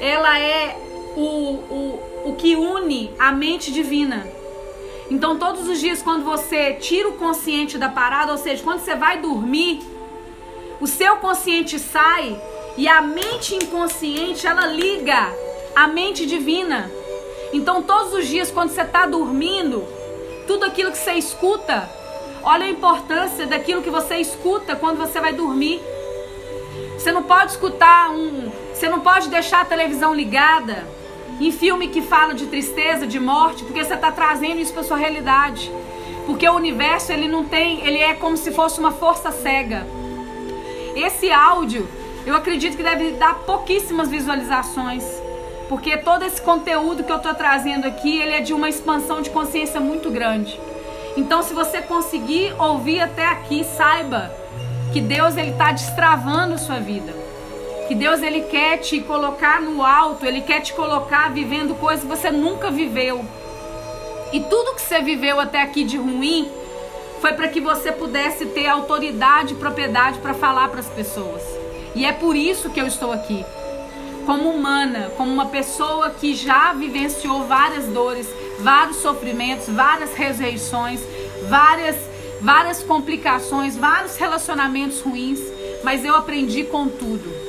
S2: ela é o, o, o que une a mente divina. Então, todos os dias, quando você tira o consciente da parada, ou seja, quando você vai dormir, o seu consciente sai e a mente inconsciente ela liga a mente divina. Então, todos os dias, quando você está dormindo, tudo aquilo que você escuta, olha a importância daquilo que você escuta quando você vai dormir. Você não pode escutar um. Você não pode deixar a televisão ligada em filme que fala de tristeza, de morte, porque você está trazendo isso para sua realidade. Porque o universo ele não tem, ele é como se fosse uma força cega. Esse áudio, eu acredito que deve dar pouquíssimas visualizações, porque todo esse conteúdo que eu estou trazendo aqui, ele é de uma expansão de consciência muito grande. Então, se você conseguir ouvir até aqui, saiba que Deus ele está destravando sua vida que Deus ele quer te colocar no alto, ele quer te colocar vivendo coisas que você nunca viveu. E tudo que você viveu até aqui de ruim foi para que você pudesse ter autoridade e propriedade para falar para as pessoas. E é por isso que eu estou aqui. Como humana, como uma pessoa que já vivenciou várias dores, vários sofrimentos, várias ressurreições, várias várias complicações, vários relacionamentos ruins, mas eu aprendi com tudo.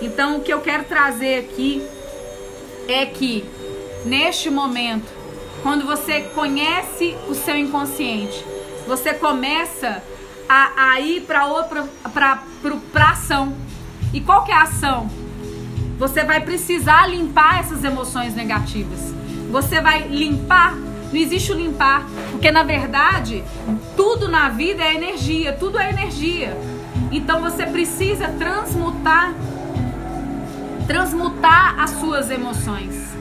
S2: Então, o que eu quero trazer aqui é que neste momento, quando você conhece o seu inconsciente, você começa a, a ir para ação. E qual que é a ação? Você vai precisar limpar essas emoções negativas. Você vai limpar. Não existe o limpar, porque na verdade tudo na vida é energia, tudo é energia. Então você precisa transmutar transmutar as suas emoções.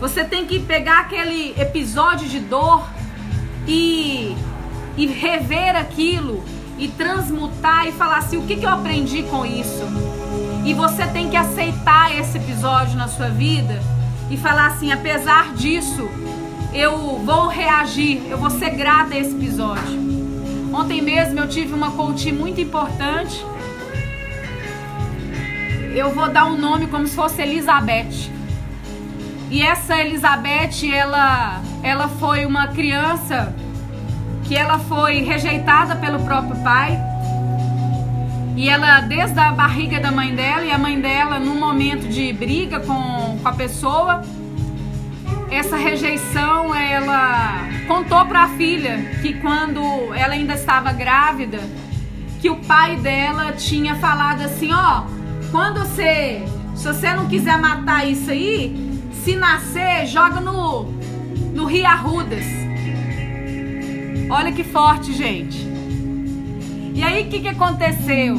S2: Você tem que pegar aquele episódio de dor e, e rever aquilo e transmutar e falar assim: o que, que eu aprendi com isso? E você tem que aceitar esse episódio na sua vida e falar assim: apesar disso, eu vou reagir, eu vou ser grata a esse episódio. Ontem mesmo eu tive uma coaching muito importante eu vou dar um nome como se fosse Elizabeth. E essa Elizabeth, ela, ela foi uma criança que ela foi rejeitada pelo próprio pai. E ela, desde a barriga da mãe dela, e a mãe dela, num momento de briga com, com a pessoa, essa rejeição, ela contou para a filha que quando ela ainda estava grávida, que o pai dela tinha falado assim: ó, oh, quando você, se você não quiser matar isso aí, se nascer, joga no no Rio Arrudas. Olha que forte, gente. E aí o que, que aconteceu?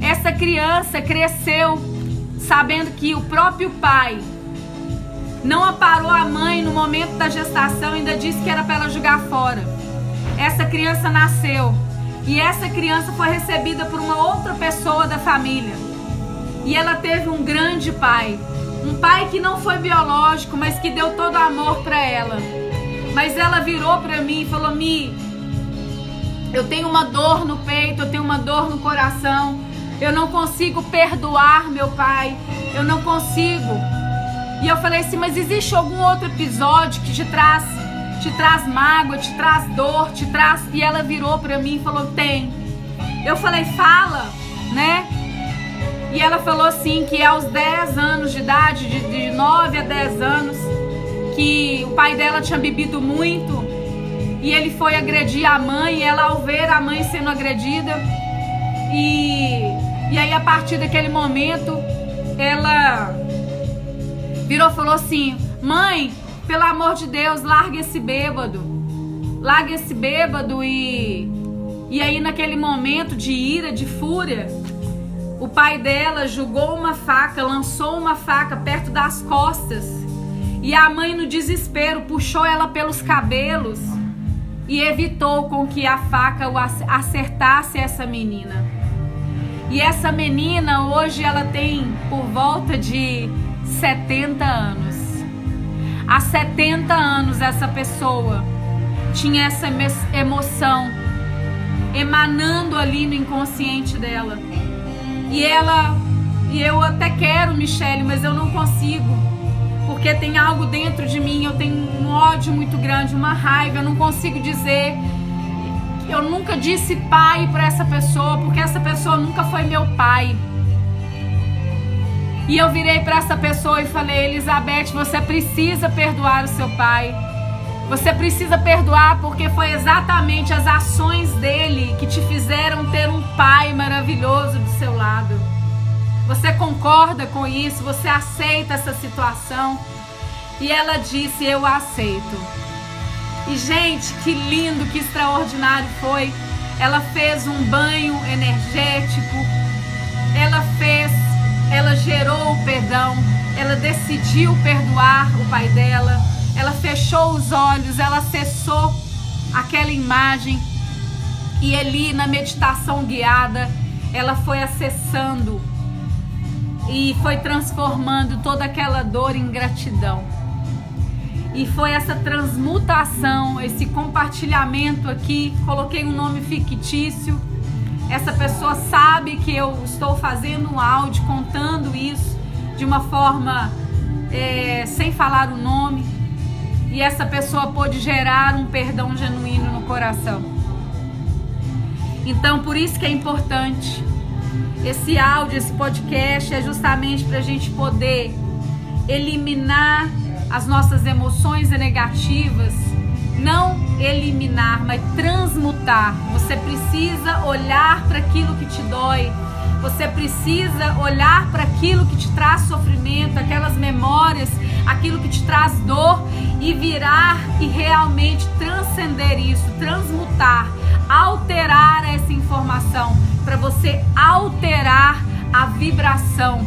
S2: Essa criança cresceu sabendo que o próprio pai não aparou a mãe no momento da gestação, ainda disse que era para ela jogar fora. Essa criança nasceu e essa criança foi recebida por uma outra pessoa da família. E ela teve um grande pai, um pai que não foi biológico, mas que deu todo amor para ela. Mas ela virou para mim e falou: "Mi, eu tenho uma dor no peito, eu tenho uma dor no coração. Eu não consigo perdoar meu pai. Eu não consigo." E eu falei assim: "Mas existe algum outro episódio que te traz te traz mágoa, te traz dor, te traz?" E ela virou para mim e falou: "Tem." Eu falei: "Fala", né? E ela falou assim que aos 10 anos de idade, de, de 9 a 10 anos, que o pai dela tinha bebido muito e ele foi agredir a mãe, e ela ao ver a mãe sendo agredida, e, e aí a partir daquele momento ela virou e falou assim: Mãe, pelo amor de Deus, larga esse bêbado, larga esse bêbado e. E aí, naquele momento de ira, de fúria, o pai dela jogou uma faca, lançou uma faca perto das costas. E a mãe, no desespero, puxou ela pelos cabelos e evitou com que a faca acertasse essa menina. E essa menina hoje ela tem por volta de 70 anos. Há 70 anos essa pessoa tinha essa emoção emanando ali no inconsciente dela. E ela, e eu até quero, Michele, mas eu não consigo. Porque tem algo dentro de mim, eu tenho um ódio muito grande, uma raiva, eu não consigo dizer. Eu nunca disse pai para essa pessoa, porque essa pessoa nunca foi meu pai. E eu virei para essa pessoa e falei: Elizabeth, você precisa perdoar o seu pai. Você precisa perdoar porque foi exatamente as ações dele que te fizeram ter um pai maravilhoso do seu lado. Você concorda com isso? Você aceita essa situação? E ela disse: Eu aceito. E gente, que lindo, que extraordinário foi. Ela fez um banho energético. Ela fez, ela gerou o perdão. Ela decidiu perdoar o pai dela ela fechou os olhos, ela acessou aquela imagem e ali na meditação guiada, ela foi acessando e foi transformando toda aquela dor em gratidão. E foi essa transmutação, esse compartilhamento aqui, coloquei um nome fictício. Essa pessoa sabe que eu estou fazendo um áudio contando isso de uma forma é, sem falar o nome e essa pessoa pôde gerar um perdão genuíno no coração. Então, por isso que é importante esse áudio, esse podcast, é justamente para a gente poder eliminar as nossas emoções negativas. Não eliminar, mas transmutar. Você precisa olhar para aquilo que te dói. Você precisa olhar para aquilo que te traz sofrimento, aquelas memórias aquilo que te traz dor e virar e realmente transcender isso, transmutar, alterar essa informação para você alterar a vibração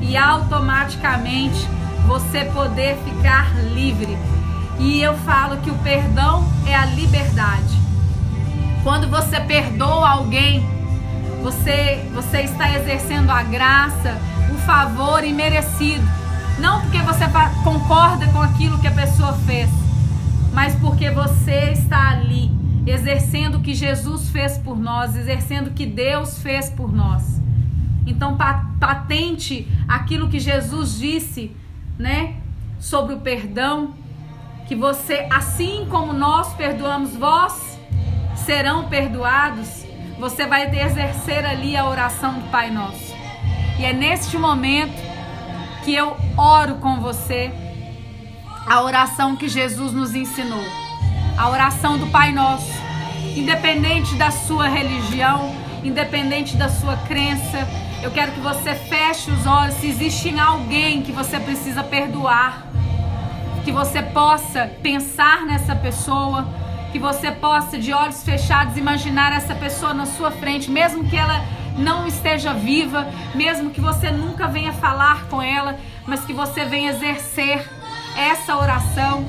S2: e automaticamente você poder ficar livre. E eu falo que o perdão é a liberdade. Quando você perdoa alguém, você você está exercendo a graça, o favor imerecido não porque você concorda com aquilo que a pessoa fez, mas porque você está ali exercendo o que Jesus fez por nós, exercendo o que Deus fez por nós. Então patente aquilo que Jesus disse, né, sobre o perdão, que você, assim como nós perdoamos vós, serão perdoados. Você vai exercer ali a oração do Pai Nosso. E é neste momento que eu oro com você a oração que Jesus nos ensinou, a oração do Pai Nosso, independente da sua religião, independente da sua crença. Eu quero que você feche os olhos. Se existe alguém que você precisa perdoar, que você possa pensar nessa pessoa, que você possa, de olhos fechados, imaginar essa pessoa na sua frente, mesmo que ela não esteja viva, mesmo que você nunca venha falar com ela, mas que você venha exercer essa oração.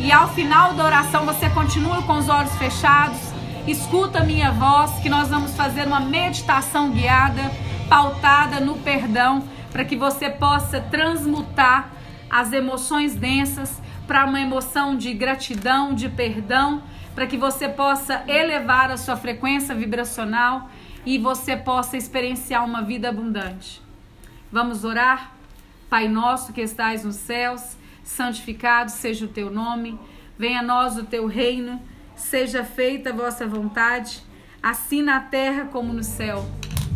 S2: E ao final da oração você continua com os olhos fechados, escuta a minha voz, que nós vamos fazer uma meditação guiada, pautada no perdão, para que você possa transmutar as emoções densas para uma emoção de gratidão, de perdão, para que você possa elevar a sua frequência vibracional e você possa experienciar uma vida abundante. Vamos orar? Pai nosso que estais nos céus, santificado seja o teu nome, venha a nós o teu reino, seja feita a vossa vontade, assim na terra como no céu.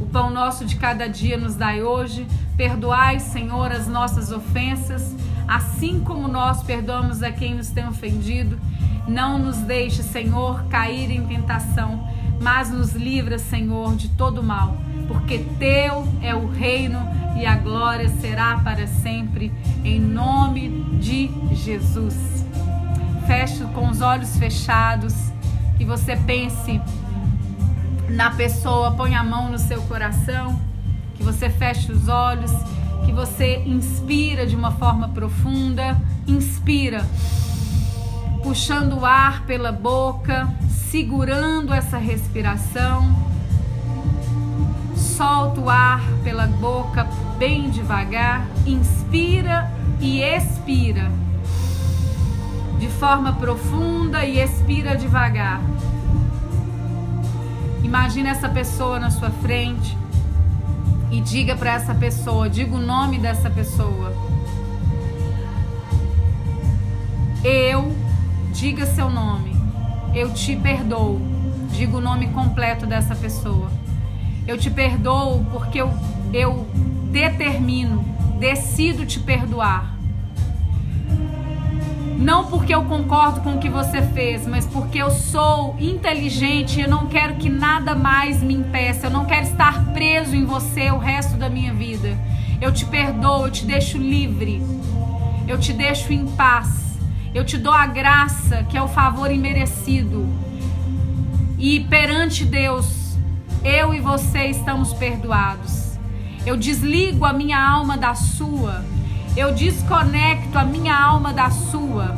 S2: O pão nosso de cada dia nos dai hoje, perdoai, Senhor, as nossas ofensas, assim como nós perdoamos a quem nos tem ofendido. Não nos deixe, Senhor, cair em tentação mas nos livra, Senhor, de todo mal, porque teu é o reino e a glória será para sempre, em nome de Jesus. Feche com os olhos fechados, que você pense na pessoa, põe a mão no seu coração, que você feche os olhos, que você inspira de uma forma profunda, inspira
S1: puxando o ar pela boca, segurando essa respiração. Solta o ar pela boca bem devagar, inspira e expira de forma profunda e expira devagar. Imagina essa pessoa na sua frente e diga para essa pessoa, diga o nome dessa pessoa. Eu, diga seu nome. Eu te perdoo. Diga o nome completo dessa pessoa. Eu te perdoo porque eu, eu determino, decido te perdoar. Não porque eu concordo com o que você fez, mas porque eu sou inteligente e eu não quero que nada mais me impeça. Eu não quero estar preso em você o resto da minha vida. Eu te perdoo, eu te deixo livre. Eu te deixo em paz. Eu te dou a graça, que é o favor imerecido. E perante Deus, eu e você estamos perdoados. Eu desligo a minha alma da sua eu desconecto a minha alma da sua.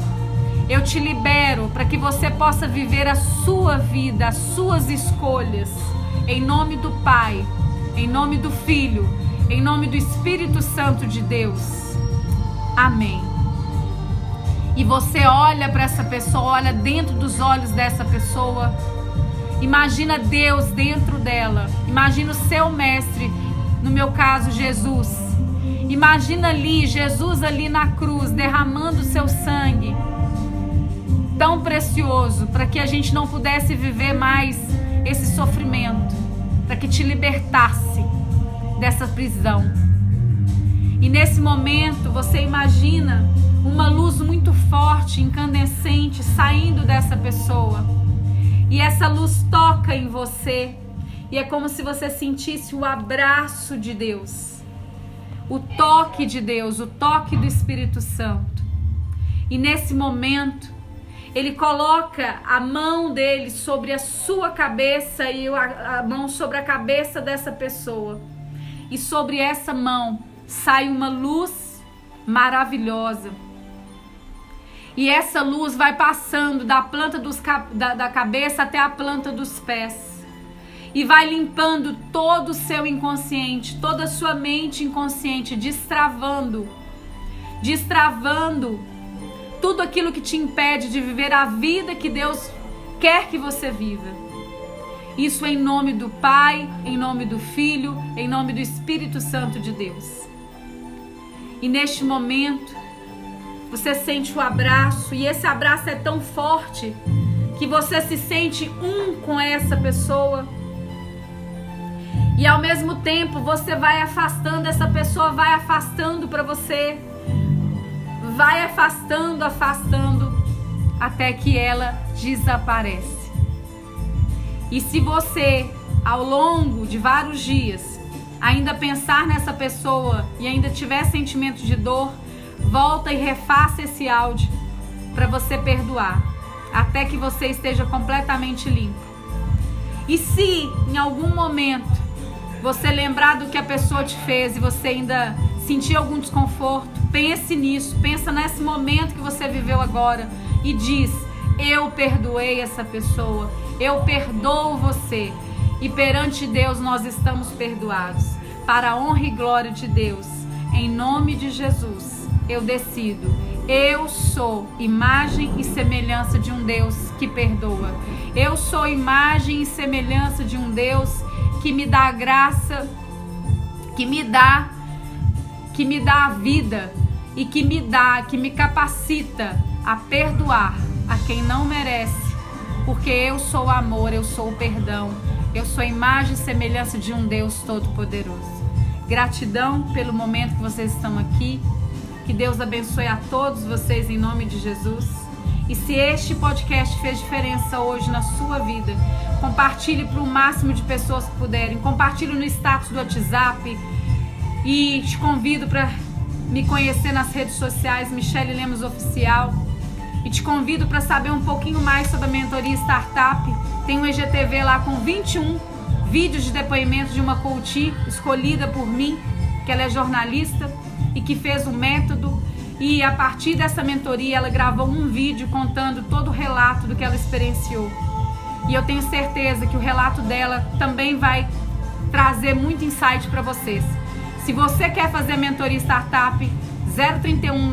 S1: Eu te libero para que você possa viver a sua vida, as suas escolhas. Em nome do Pai, em nome do Filho, em nome do Espírito Santo de Deus. Amém. E você olha para essa pessoa, olha dentro dos olhos dessa pessoa. Imagina Deus dentro dela. Imagina o seu mestre, no meu caso, Jesus Imagina ali, Jesus ali na cruz, derramando seu sangue, tão precioso, para que a gente não pudesse viver mais esse sofrimento, para que te libertasse dessa prisão. E nesse momento você imagina uma luz muito forte, incandescente, saindo dessa pessoa. E essa luz toca em você. E é como se você sentisse o abraço de Deus o toque de Deus, o toque do Espírito Santo. E nesse momento, ele coloca a mão dele sobre a sua cabeça e a mão sobre a cabeça dessa pessoa. E sobre essa mão sai uma luz maravilhosa. E essa luz vai passando da planta dos, da, da cabeça até a planta dos pés e vai limpando todo o seu inconsciente, toda a sua mente inconsciente, destravando, destravando tudo aquilo que te impede de viver a vida que Deus quer que você viva. Isso em nome do Pai, em nome do Filho, em nome do Espírito Santo de Deus. E neste momento, você sente o abraço, e esse abraço é tão forte que você se sente um com essa pessoa e ao mesmo tempo você vai afastando, essa pessoa vai afastando para você. Vai afastando, afastando, até que ela desaparece. E se você, ao longo de vários dias, ainda pensar nessa pessoa e ainda tiver sentimento de dor, volta e refaça esse áudio para você perdoar, até que você esteja completamente limpo. E se em algum momento você lembrar do que a pessoa te fez e você ainda sentir algum desconforto, pense nisso, pensa nesse momento que você viveu agora e diz: eu perdoei essa pessoa, eu perdoo você. E perante Deus nós estamos perdoados. Para a honra e glória de Deus, em nome de Jesus, eu decido. Eu sou imagem e semelhança de um Deus que perdoa. Eu sou imagem e semelhança de um Deus que me dá a graça, que me dá, que me dá a vida e que me dá, que me capacita a perdoar a quem não merece, porque eu sou o amor, eu sou o perdão, eu sou a imagem e semelhança de um Deus todo-poderoso. Gratidão pelo momento que vocês estão aqui. Que Deus abençoe a todos vocês em nome de Jesus. E se este podcast fez diferença hoje na sua vida, Compartilhe para o máximo de pessoas que puderem. Compartilhe no status do WhatsApp. E te convido para me conhecer nas redes sociais, Michele Lemos Oficial. E te convido para saber um pouquinho mais sobre a mentoria Startup. Tem um EGTV lá com 21 vídeos de depoimento de uma coach escolhida por mim, que ela é jornalista e que fez o método
S2: E a partir dessa mentoria, ela gravou um vídeo contando todo o relato do que ela experienciou. E eu tenho certeza que o relato dela também vai trazer muito insight para vocês. Se você quer fazer mentoria startup 031